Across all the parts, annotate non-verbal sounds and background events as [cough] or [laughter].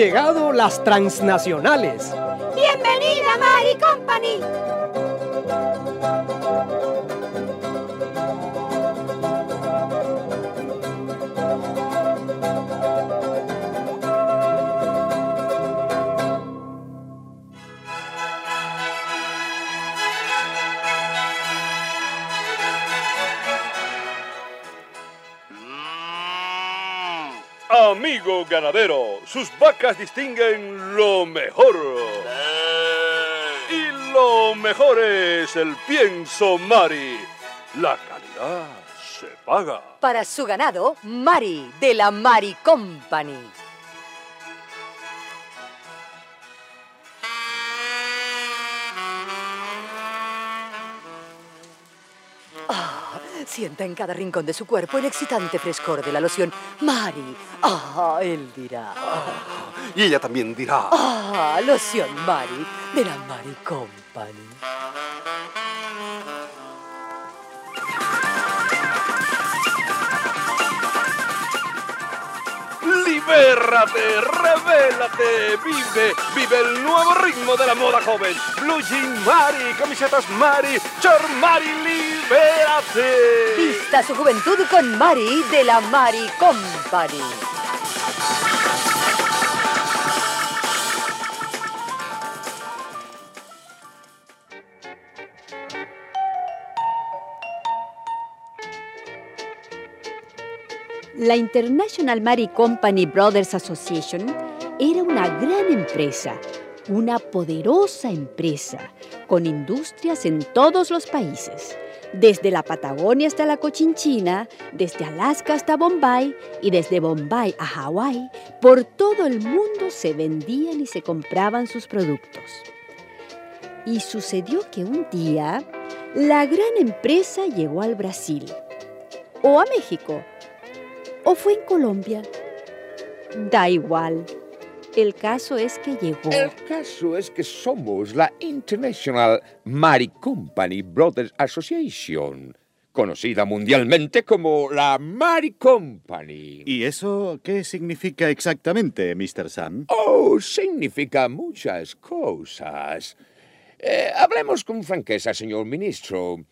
Llegado las transnacionales. Bienvenida, Mari Company. Amigo ganadero, sus vacas distinguen lo mejor. Y lo mejor es el pienso Mari. La calidad se paga. Para su ganado, Mari, de la Mari Company. Sienta en cada rincón de su cuerpo el excitante frescor de la loción. Mari, ah, él dirá. Y ella también dirá. Ah, loción Mari, de la Mari Company. Libérate, revélate, vive, vive el nuevo ritmo de la moda joven. Blue Jean Mari, camisetas Mari, short Mari, Vista su juventud con Mari, de la Mari Company. La International Mary Company Brothers Association era una gran empresa, una poderosa empresa, con industrias en todos los países, desde la Patagonia hasta la Cochinchina, desde Alaska hasta Bombay y desde Bombay a Hawái, por todo el mundo se vendían y se compraban sus productos. Y sucedió que un día la gran empresa llegó al Brasil o a México ¿O fue en Colombia? Da igual. El caso es que llegó. El caso es que somos la International Mari Company Brothers Association, conocida mundialmente como la Mari Company. ¿Y eso qué significa exactamente, Mr. Sam? Oh, significa muchas cosas. Eh, hablemos con franqueza, señor ministro.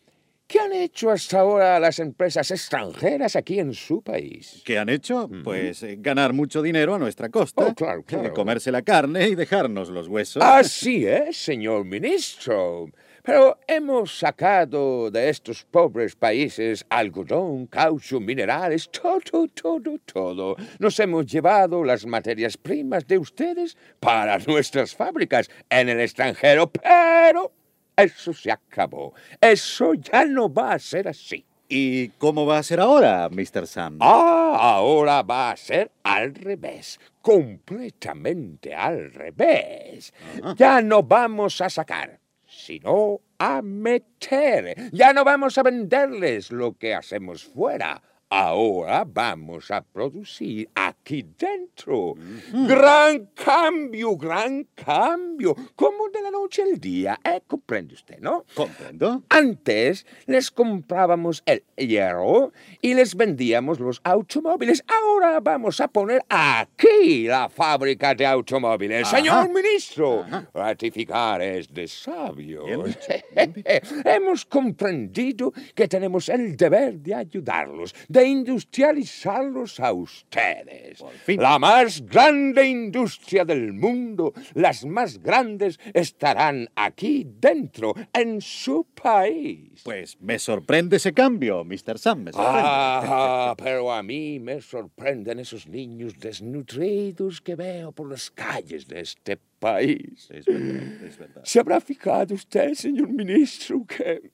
¿Qué han hecho hasta ahora las empresas extranjeras aquí en su país? ¿Qué han hecho? Pues eh, ganar mucho dinero a nuestra costa. Oh, claro, claro. Comerse la carne y dejarnos los huesos. Así es, señor ministro. Pero hemos sacado de estos pobres países algodón, caucho, minerales, todo, todo, todo. Nos hemos llevado las materias primas de ustedes para nuestras fábricas en el extranjero, pero eso se acabó. Eso ya no va a ser así. ¿Y cómo va a ser ahora, Mr. Sam? Ah, ahora va a ser al revés, completamente al revés. Ya no vamos a sacar, sino a meter. Ya no vamos a venderles lo que hacemos fuera. Ahora vamos a producir aquí dentro. Gran cambio, gran cambio. Como de la noche al día, ¿eh? ¿Comprende usted, no? Comprendo. Antes les comprábamos el hierro y les vendíamos los automóviles. Ahora vamos a poner aquí la fábrica de automóviles. Ajá. Señor ministro, Ajá. ratificar es de sabio. Bien dicho, [laughs] bien Hemos comprendido que tenemos el deber de ayudarlos, de de industrializarlos a ustedes. La más grande industria del mundo, las más grandes estarán aquí dentro, en su país. Pues me sorprende ese cambio, Mr. Sam, me sorprende. Ah, pero a mí me sorprenden esos niños desnutridos que veo por las calles de este país. Es verdad, es verdad. ¿Se habrá fijado usted, señor ministro, que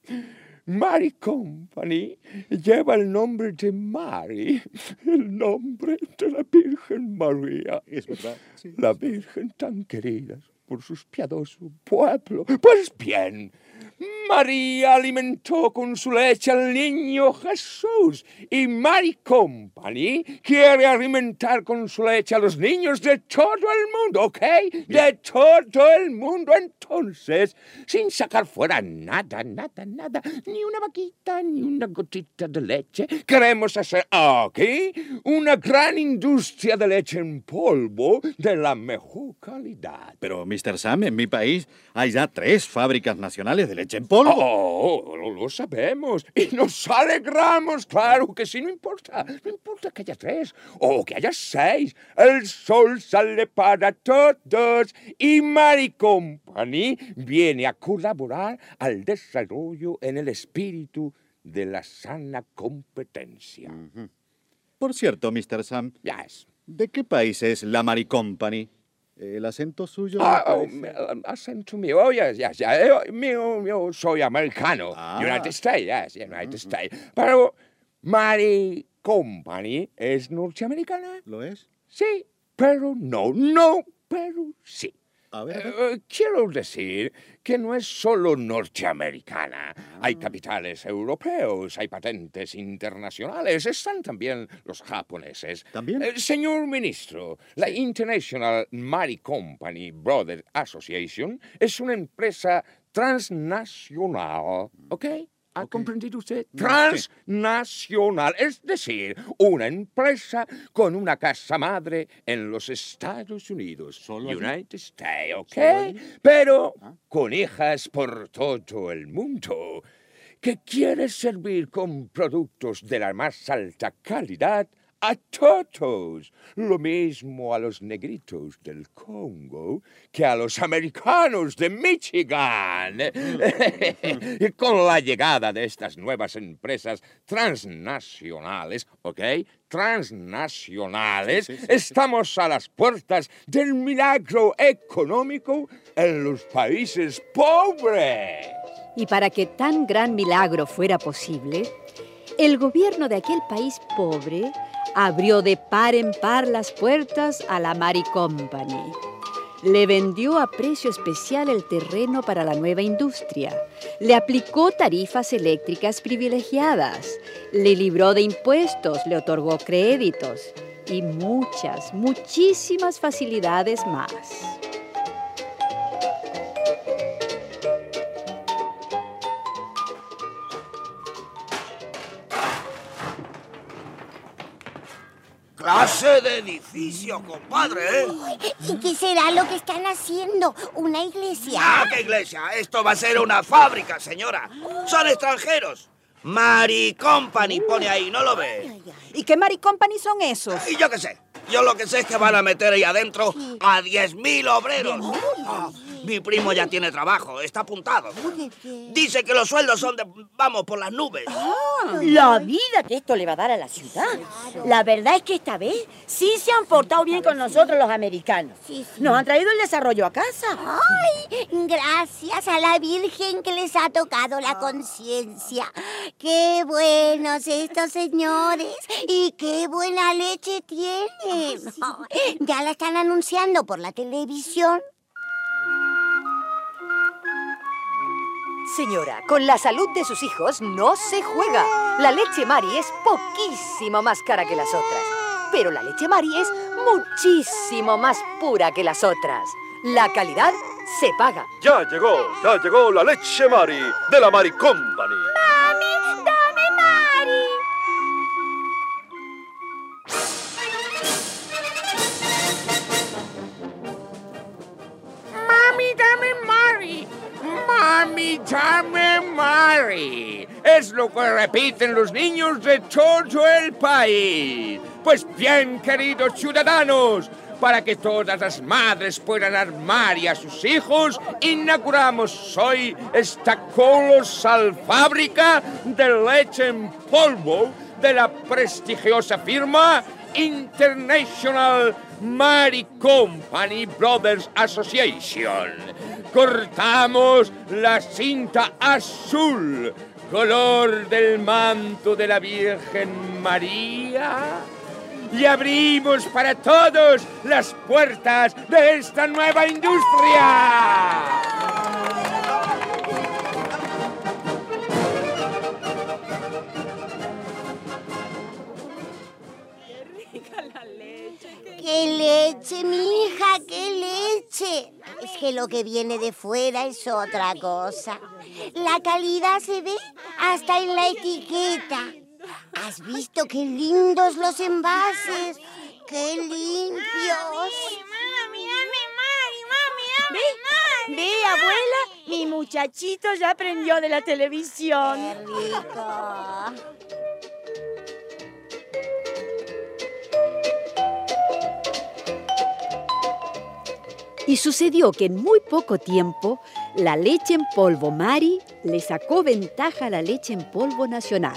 Mary Company lleva el nombre de Mary, el nombre de la Virgen María? Es verdad, sí. La Virgen tan querida por sus piadoso pueblo. Pues bien, María alimentó con su leche al niño Jesús y Mary Company quiere alimentar con su leche a los niños de todo el mundo, ¿ok? De todo el mundo. Entonces, sin sacar fuera nada, nada, nada, ni una vaquita, ni una gotita de leche, queremos hacer aquí una gran industria de leche en polvo de la mejor calidad. Pero, Mr. Sam, en mi país hay ya tres fábricas nacionales de leche en polvo. Oh, lo, lo sabemos. Y nos alegramos, claro que sí, no importa. No importa que haya tres o que haya seis. El sol sale para todos y Mary Company viene a colaborar al desarrollo en el espíritu de la sana competencia. Por cierto, Mr. Sam, Yes. ¿de qué país es la Mary Company? ¿El acento suyo? Ah, oh, um, acento mío, oh, yes, yes, yes. Yo, mío, yo soy americano. Ah. United States, yes, United States. Pero Mary Company es norteamericana. ¿Lo es? Sí, pero no, no, pero sí. A ver, a ver. Eh, quiero decir que no es solo norteamericana. Hay capitales europeos, hay patentes internacionales, están también los japoneses. ¿También? Eh, señor ministro, la International Mary Company Brothers Association es una empresa transnacional, ¿ok? ¿Ha comprendido usted? Transnacional, es decir, una empresa con una casa madre en los Estados Unidos. United States, ¿ok? Pero Ah. con hijas por todo el mundo, que quiere servir con productos de la más alta calidad a todos, lo mismo a los negritos del Congo que a los americanos de Michigan. [laughs] [laughs] Y con la llegada de estas nuevas empresas transnacionales, ¿ok? Transnacionales, Sí, sí, sí, estamos a las puertas del milagro económico en los países pobres. Y para que tan gran milagro fuera posible, el gobierno de aquel país pobre abrió de par en par las puertas a la Mary Company. Le vendió a precio especial el terreno para la nueva industria. Le aplicó tarifas eléctricas privilegiadas. Le libró de impuestos, le otorgó créditos y muchas, muchísimas facilidades más. Clase de edificio, compadre, ¿eh? ¿Y qué será lo que están haciendo? ¿Una iglesia? Ah, qué iglesia. Esto va a ser una fábrica, señora. Son extranjeros. Mary Company pone ahí, ¿no lo ve? ¿Y qué Mary Company son esos? Y yo qué sé. Yo lo que sé es que van a meter ahí adentro a 10.000 obreros. Ah, mi primo ya tiene trabajo, está apuntado. Dice que los sueldos son de, vamos, por las nubes. La vida que esto le va a dar a la ciudad. La verdad es que esta vez sí se han portado bien con nosotros los americanos. Sí, sí. Nos han traído el desarrollo a casa. ¡Ay! Gracias a la Virgen que les ha tocado la conciencia. ¡Qué buenos estos señores! ¡Y qué buena leche tienen! Ya la están anunciando por la televisión. Señora, con la salud de sus hijos no se juega. La leche Mari es poquísimo más cara que las otras. Pero la leche Mari es muchísimo más pura que las otras. La calidad se paga. Ya llegó, ya llegó la leche Mari de la Mari Company. ¡Mami, dame Mari! Mami, dame Mari. Mami, dame Mari. Es lo que repiten los niños de todo el país. Pues bien, queridos ciudadanos, para que todas las madres puedan armar y a sus hijos, inauguramos hoy esta colosal fábrica de leche en polvo de la prestigiosa firma International Mary Company Brothers Association. Cortamos la cinta azul, color del manto de la Virgen María, y abrimos para todos las puertas de esta nueva industria. Que lo que viene de fuera es otra cosa. La calidad se ve hasta en la etiqueta. ¿Has visto qué lindos los envases? ¡Qué limpios! ¿Ve? ¿Ve, abuela? Mi muchachito ya aprendió de la televisión. ¡Qué rico! Y sucedió que en muy poco tiempo la leche en polvo Mari le sacó ventaja a la leche en polvo nacional.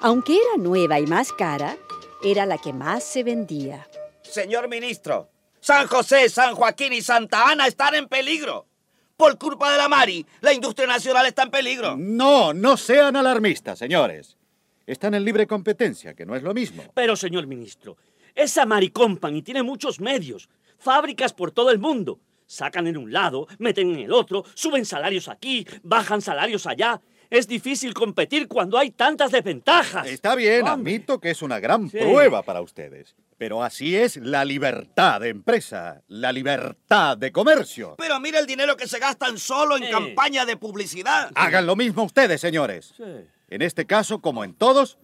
Aunque era nueva y más cara, era la que más se vendía. Señor ministro, San José, San Joaquín y Santa Ana están en peligro. Por culpa de la Mari, la industria nacional está en peligro. No, no sean alarmistas, señores. Están en libre competencia, que no es lo mismo. Pero, señor ministro, esa Mari Company tiene muchos medios, fábricas por todo el mundo. Sacan en un lado, meten en el otro, suben salarios aquí, bajan salarios allá. Es difícil competir cuando hay tantas desventajas. Está bien, Hombre. admito que es una gran Sí. prueba para ustedes. Pero así es la libertad de empresa, la libertad de comercio. Pero mira el dinero que se gastan solo en campaña de publicidad. Hagan lo mismo ustedes, señores. En este caso, como en todos,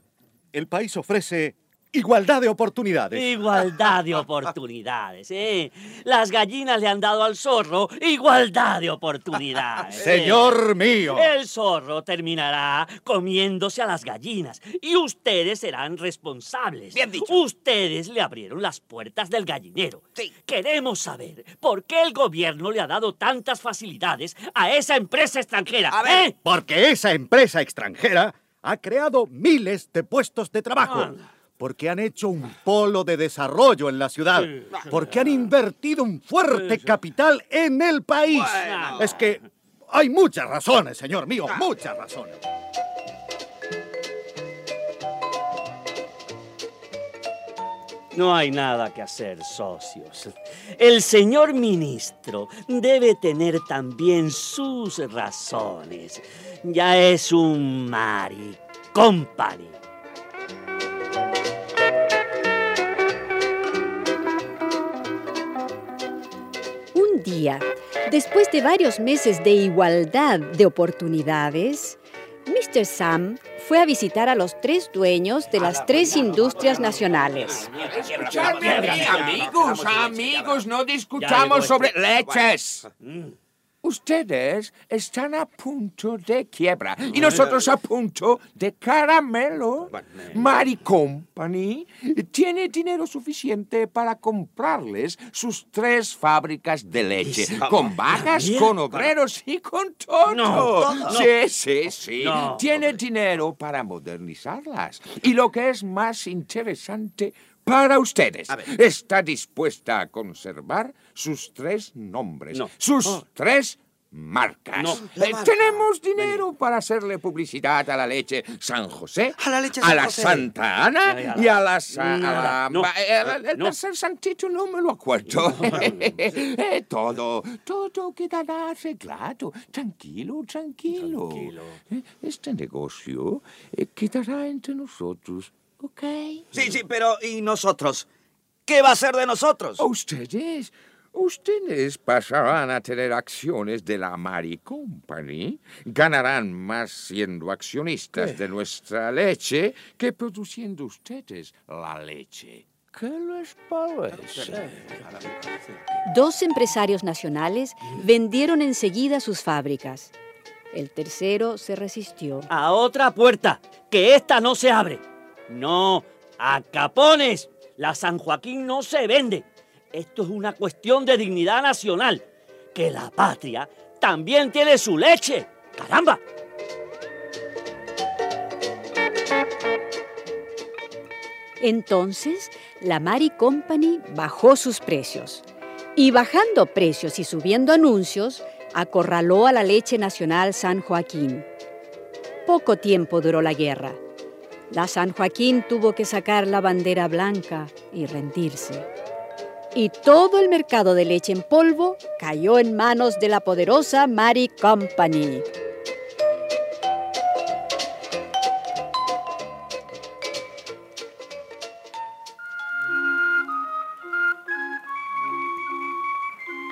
el país ofrece igualdad de oportunidades. Igualdad de oportunidades, ¿eh? Las gallinas le han dado al zorro igualdad de oportunidades. ¿eh? Señor mío. El zorro terminará comiéndose a las gallinas y ustedes serán responsables. Bien dicho. Ustedes le abrieron las puertas del gallinero. Sí. Queremos saber por qué el gobierno le ha dado tantas facilidades a esa empresa extranjera. A ver. ¿eh? Porque esa empresa extranjera ha creado miles de puestos de trabajo. Anda. Porque han hecho un polo de desarrollo en la ciudad. Porque han invertido un fuerte capital en el país. Bueno. Es que hay muchas razones, señor mío, muchas razones. No hay nada que hacer, socios. El señor ministro debe tener también sus razones. Ya es un Mari Company. Después de varios meses de igualdad de oportunidades, Mr. Sam fue a visitar a los tres dueños de las tres industrias nacionales. Escuchadme amigos, amigos, no discutamos sobre leches. Ustedes están a punto de quiebra y nosotros a punto de caramelo. Mary Company tiene dinero suficiente para comprarles sus tres fábricas de leche, con bien? con obreros y con todo. No. Sí, sí, sí. Tiene dinero para modernizarlas. Y lo que es más interesante para ustedes, está dispuesta a conservar sus tres nombres, No. sus tres marcas. No. Eh, tenemos dinero para hacerle publicidad a la leche San José, A la leche a San la José. Santa Ana y a la... No. eh, el- el No. tercer santito no me lo acuerdo. [laughs] Eh, todo, todo quedará arreglado. Tranquilo, tranquilo. Tranquilo. Eh, Este negocio eh, quedará entre nosotros, ¿ok? Sí, sí, pero ¿y nosotros? ¿Qué va a ser de nosotros? Ustedes, ustedes pasarán a tener acciones de la Mari Company. Ganarán más siendo accionistas de nuestra leche que produciendo ustedes la leche. ¿Qué les parece? Dos empresarios nacionales vendieron enseguida sus fábricas. El tercero se resistió. A otra puerta, que esta no se abre. No, a capones. La San Joaquín no se vende. Esto es una cuestión de dignidad nacional. Que la patria también tiene su leche. ¡Caramba! Entonces, la Mari Company bajó sus precios. Y bajando precios y subiendo anuncios, acorraló a la leche nacional San Joaquín. Poco tiempo duró la guerra. La San Joaquín tuvo que sacar la bandera blanca y rendirse. Y todo el mercado de leche en polvo cayó en manos de la poderosa Mari Company.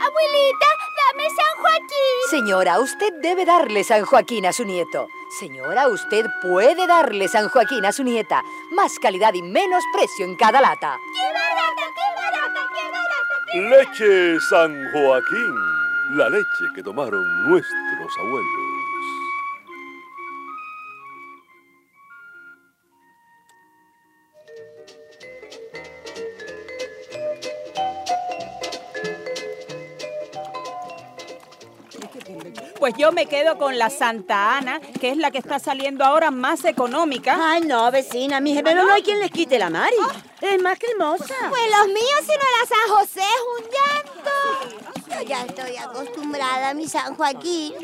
Abuelita, dame San Joaquín. Señora, usted debe darle San Joaquín a su nieto. Señora, usted puede darle San Joaquín a su nieta. Más calidad y menos precio en cada lata. ¡Qué barata, qué barata, qué barata! Leche San Joaquín, la leche que tomaron nuestros abuelos. Pues yo me quedo con la Santa Ana, que es la que está saliendo ahora más económica. Ay, no, vecina, mi pero no hay quien les quite la Mari. Es más cremosa. Pues los míos, si no la San José, es un llanto. Yo ya estoy acostumbrada a mi San Joaquín.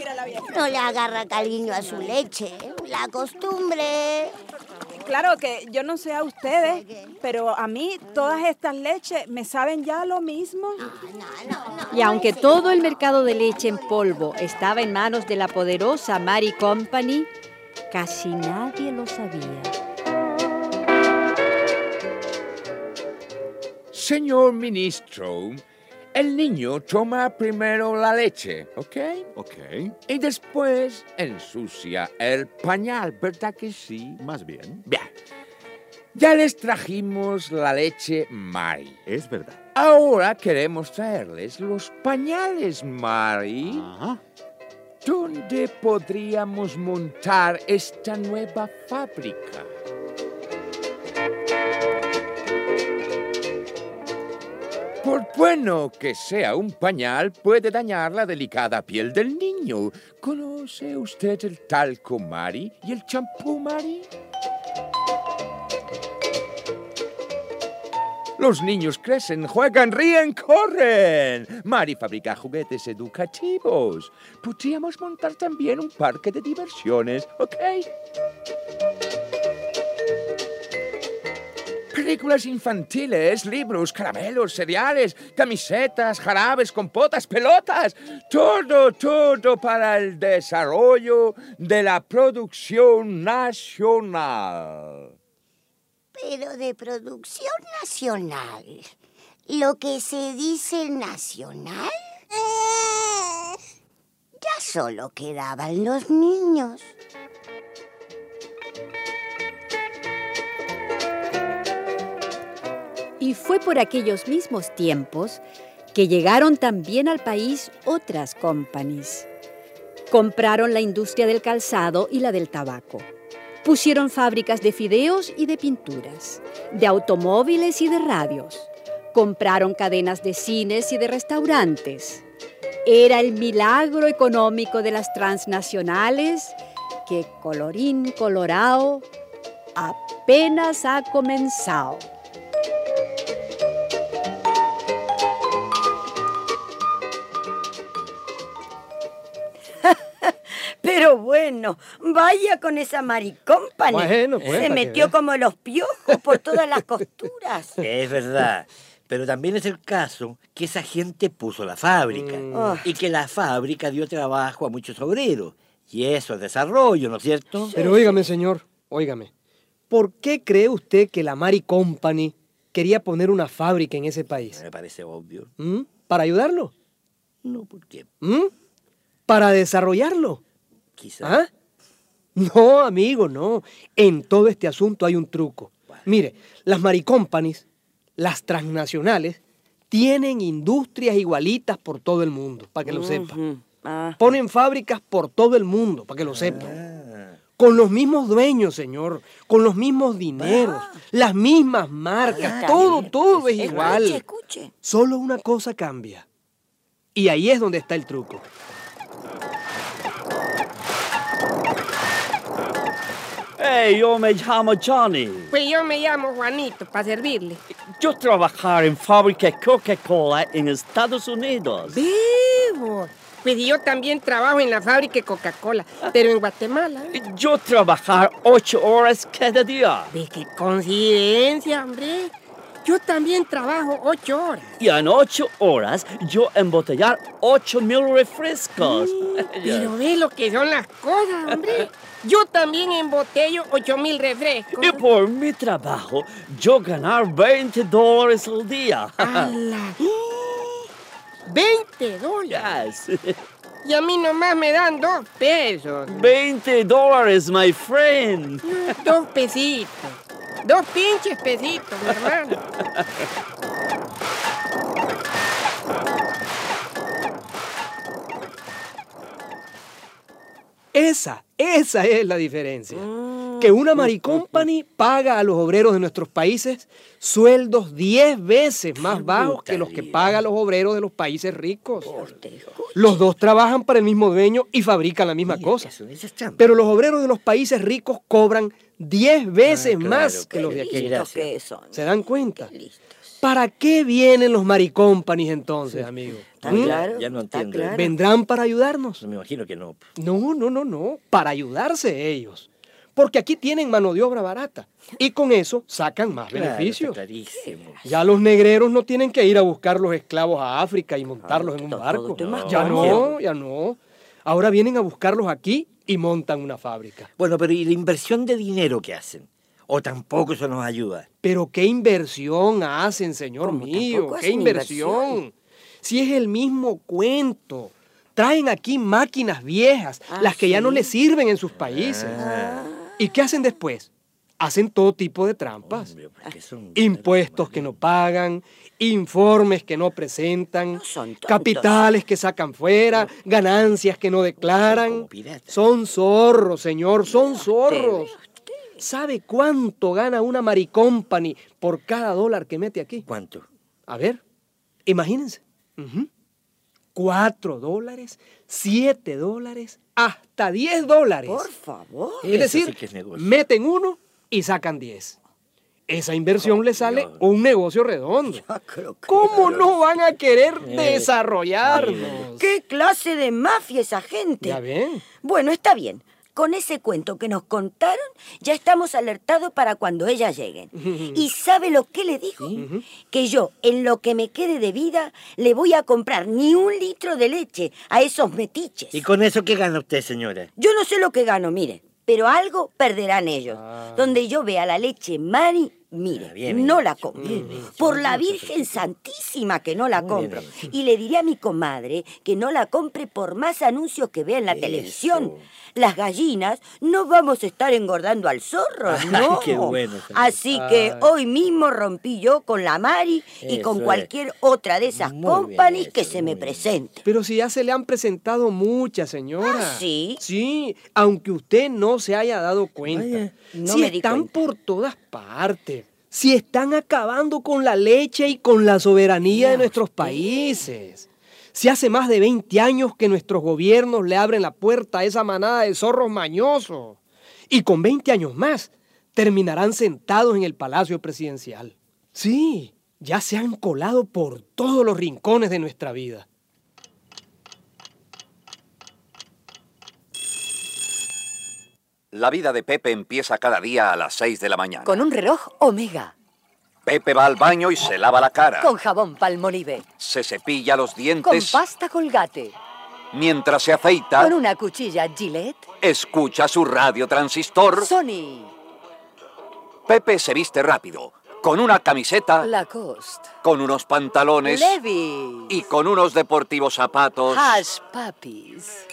No le agarra cariño a su leche. La costumbre. Claro que yo no sé a ustedes, pero a mí todas estas leches me saben ya lo mismo. Y aunque todo el mercado de leche en polvo estaba en manos de la poderosa Mari Company, casi nadie lo sabía. Señor ministro, el niño toma primero la leche, ¿ok? Ok, Y después ensucia el pañal, ¿verdad que sí? más bien. Bien. Ya les trajimos la leche Mari. Es verdad. Ahora queremos traerles los pañales Mari. Ajá. ¿Dónde podríamos montar esta nueva fábrica? Por bueno que sea un pañal, puede dañar la delicada piel del niño. ¿Conoce usted el talco Mari y el champú Mari? Los niños crecen, juegan, ríen, corren. Mari fabrica juguetes educativos. Podríamos montar también un parque de diversiones, ¿ok? Películas infantiles, libros, caramelos, cereales, camisetas, jarabes, compotas, pelotas. Todo, todo para el desarrollo de la producción nacional. Pero de producción nacional. Lo que se dice nacional. Ya solo quedaban los niños. Y fue por aquellos mismos tiempos que llegaron también al país otras companies. Compraron la industria del calzado y la del tabaco. Pusieron fábricas de fideos y de pinturas, de automóviles y de radios. Compraron cadenas de cines y de restaurantes. Era el milagro económico de las transnacionales que, colorín colorado, apenas ha comenzado. Pero bueno, vaya con esa maricómpane. Bueno, pues, Se metió como los piojos por todas las costuras. [laughs] Es verdad. Pero también es el caso que esa gente puso la fábrica Ah. y que la fábrica dio trabajo a muchos obreros. Y eso es desarrollo, ¿no es cierto? Pero óigame, señor, óigame. ¿Por qué cree usted que la Mari Company quería poner una fábrica en ese país? Me parece obvio. ¿Mm? ¿Para ayudarlo? No, ¿por qué? ¿Mm? ¿Para desarrollarlo? ¿Ah? No, amigo, no. En todo este asunto hay un truco. Mire, las Mari Companies las transnacionales tienen industrias igualitas por todo el mundo, para que lo sepa. Ah. Ponen fábricas por todo el mundo, para que lo sepa. Con los mismos dueños, señor, con los mismos dineros, las mismas marcas, Está todo, todo es Escuche, igual. escuche. Solo una cosa cambia. Y ahí es donde está el truco. Hey, yo me llamo Johnny. Pues yo me llamo Juanito, para servirle. Yo trabajar en fábrica Coca-Cola en Estados Unidos. Vivo. Pues yo también trabajo en la fábrica Coca-Cola, pero en Guatemala. Yo trabajar ocho horas cada día. ¿De qué coincidencia, hombre? Yo también trabajo ocho horas. Y en ocho horas yo embotellar ocho mil refrescos. Pero ve lo que son las cosas, hombre. [laughs] Yo también embotello ocho mil refrescos. Y por mi trabajo yo ganar 20 dólares al día. ¡Hala! [gasps] 20 dólares. Yes. Y a mí nomás me dan dos pesos. 20 dólares, my friend. Dos pesitos. Dos pinches pesitos, mi hermano. [laughs] Esa, esa es la diferencia. Que una Maricompany paga a los obreros de nuestros países sueldos 10 veces más bajos que los que pagan los obreros de los países ricos. Los dos trabajan para el mismo dueño y fabrican la misma cosa. Pero los obreros de los países ricos cobran 10 veces claro, más que los de aquí. listos que son. ¿Se dan cuenta? ¿Para qué vienen los Maricompanis entonces, amigo? Está ¿Mm? claro. Ya no entiendo. claro. ¿Vendrán para ayudarnos? Me imagino que no. No, no, no, no. Para ayudarse ellos. Porque aquí tienen mano de obra barata. Y con eso sacan más Claro, beneficios. está clarísimo. Ya los negreros no tienen que ir a buscar los esclavos a África y montarlos en un barco. Ya no, ya no. Ahora vienen a buscarlos aquí y montan una fábrica. Bueno, pero ¿y la inversión de dinero que hacen? ¿O tampoco eso nos ayuda? Pero qué inversión hacen, señor mío, qué inversión. inversión. Si es el mismo cuento. Traen aquí máquinas viejas, Ah, las que ya no les sirven en sus países. ¿Y qué hacen después? Hacen todo tipo de trampas. Hombre, porque son- Impuestos que no pagan, informes que no presentan, No capitales que sacan fuera, ganancias que no declaran. Son zorros, señor, son zorros. ¿Sabe cuánto gana una Maricompany por cada dólar que mete aquí? ¿Cuánto? A ver, imagínense. Ujú. Cuatro dólares, siete dólares, hasta diez dólares. Por favor. Es decir, sí que es meten uno y sacan diez. Esa inversión le sale un negocio redondo. creo que- ¿Cómo no van a querer Eh, desarrollarnos? ¿Qué clase de mafia esa gente? ¿Ya ven? Bueno, está bien. Con ese cuento que nos contaron, ya estamos alertados para cuando ellas lleguen. ¿Y sabe lo que le digo? Que yo, en lo que me quede de vida, le voy a comprar ni un litro de leche a esos metiches. ¿Y con eso qué gana usted, señora? Yo no sé lo que gano, mire, pero algo perderán ellos. Donde yo vea la leche Mari, mire, Ah, bien, no la compro. bien. Por la Virgen Santísima que no la compro. Y le diré a mi comadre que no la compre por más anuncios que vea en la Eso. televisión. Las gallinas no vamos a estar engordando al zorro, [laughs] Ay, no. qué bueno. Así que hoy mismo rompí yo con la Mari y Eso con es. cualquier otra de esas Muy companies que se me presente. Pero si ya se le han presentado muchas, señora. ¿Ah, sí? Sí, aunque usted no se haya dado cuenta. Vaya, no si me di están por todas partes. Si están acabando con la leche y con la soberanía de nuestros países. Si hace más de 20 años que nuestros gobiernos le abren la puerta a esa manada de zorros mañosos. Y con 20 años más terminarán sentados en el Palacio Presidencial. Sí, ya se han colado por todos los rincones de nuestra vida. La vida de Pepe empieza cada día a las 6 de la mañana. Con un reloj Omega. Pepe va al baño y se lava la cara. Con jabón Palmolive. Se cepilla los Con dientes. pasta Colgate. Mientras se afeita, Con una cuchilla Gillette. escucha su radio transistor. Sony. Pepe se viste rápido, con una camiseta, Lacoste. con unos pantalones Levi's. y con unos deportivos zapatos. Hash Puppies.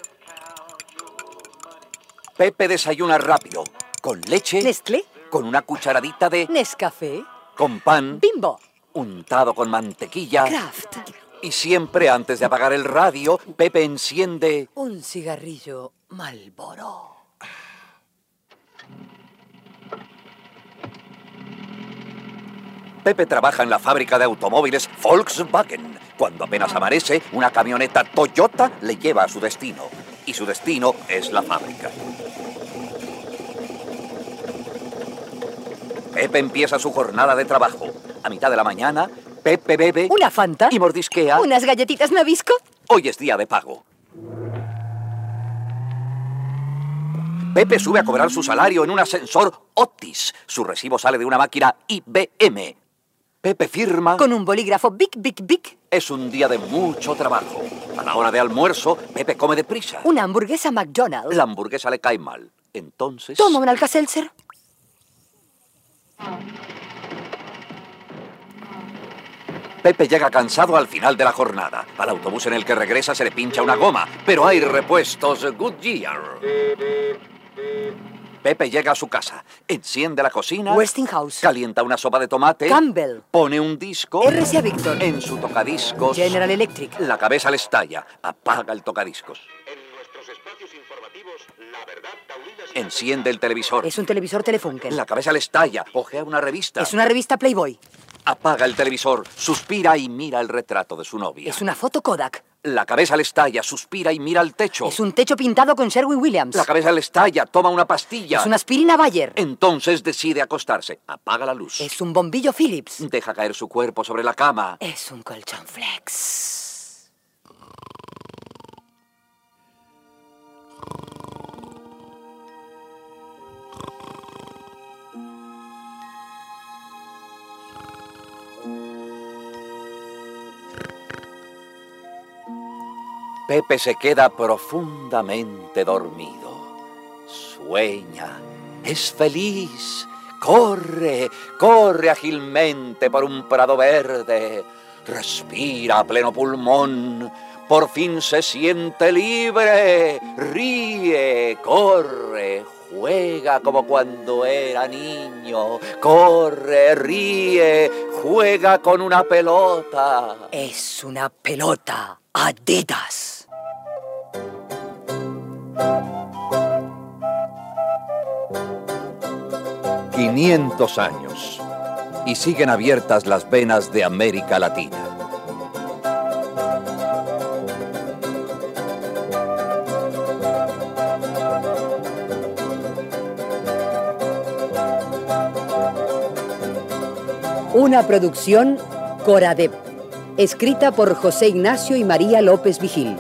Pepe desayuna rápido, con leche, Nestlé. con una cucharadita de... Nescafé. con pan, Bimbo. untado con mantequilla. Kraft. Y siempre antes de apagar el radio, Pepe enciende Un cigarrillo Malboro. Pepe trabaja en la fábrica de automóviles Volkswagen. Cuando apenas amanece, una camioneta Toyota le lleva a su destino. Y su destino es la fábrica. Pepe empieza su jornada de trabajo. A mitad de la mañana, Pepe bebe ¿Una Fanta? y mordisquea. ¿Unas galletitas Nabisco? Hoy es día de pago. Pepe sube a cobrar su salario en un ascensor Otis. Su recibo sale de una máquina IBM. Pepe firma. Con un bolígrafo Big, Big, Big. Es un día de mucho trabajo. A la hora de almuerzo, Pepe come deprisa. Una hamburguesa McDonald's. La hamburguesa le cae mal. Entonces. Toma un Alka-Seltzer. Pepe llega cansado al final de la jornada. Al autobús en el que regresa se le pincha una goma, pero hay repuestos Goodyear. Pepe llega a su casa, enciende la cocina, Westinghouse. calienta una sopa de tomate, Campbell. pone un disco RCA Victor. en su tocadiscos. General Electric. La cabeza le estalla, apaga el tocadiscos. Enciende el televisor. Es un televisor Telefunken. La cabeza le estalla, ojea una revista. Es una revista Playboy. Apaga el televisor, suspira y mira el retrato de su novia. Es una foto Kodak. La cabeza le estalla, suspira y mira el techo. Es un techo pintado con Sherwin Williams. La cabeza le estalla, toma una pastilla. Es una aspirina Bayer. Entonces decide acostarse. Apaga la luz. Es un bombillo Philips. Deja caer su cuerpo sobre la cama. Es un colchón Flex. Pepe se queda profundamente dormido. Sueña, es feliz, corre, corre ágilmente por un prado verde, respira a pleno pulmón, por fin se siente libre, ríe, corre, juega como cuando era niño, corre, ríe, juega con una pelota. Es una pelota Adidas. 500 años y siguen abiertas las venas de América Latina. Una producción Coradep, escrita por José Ignacio y María López Vigil.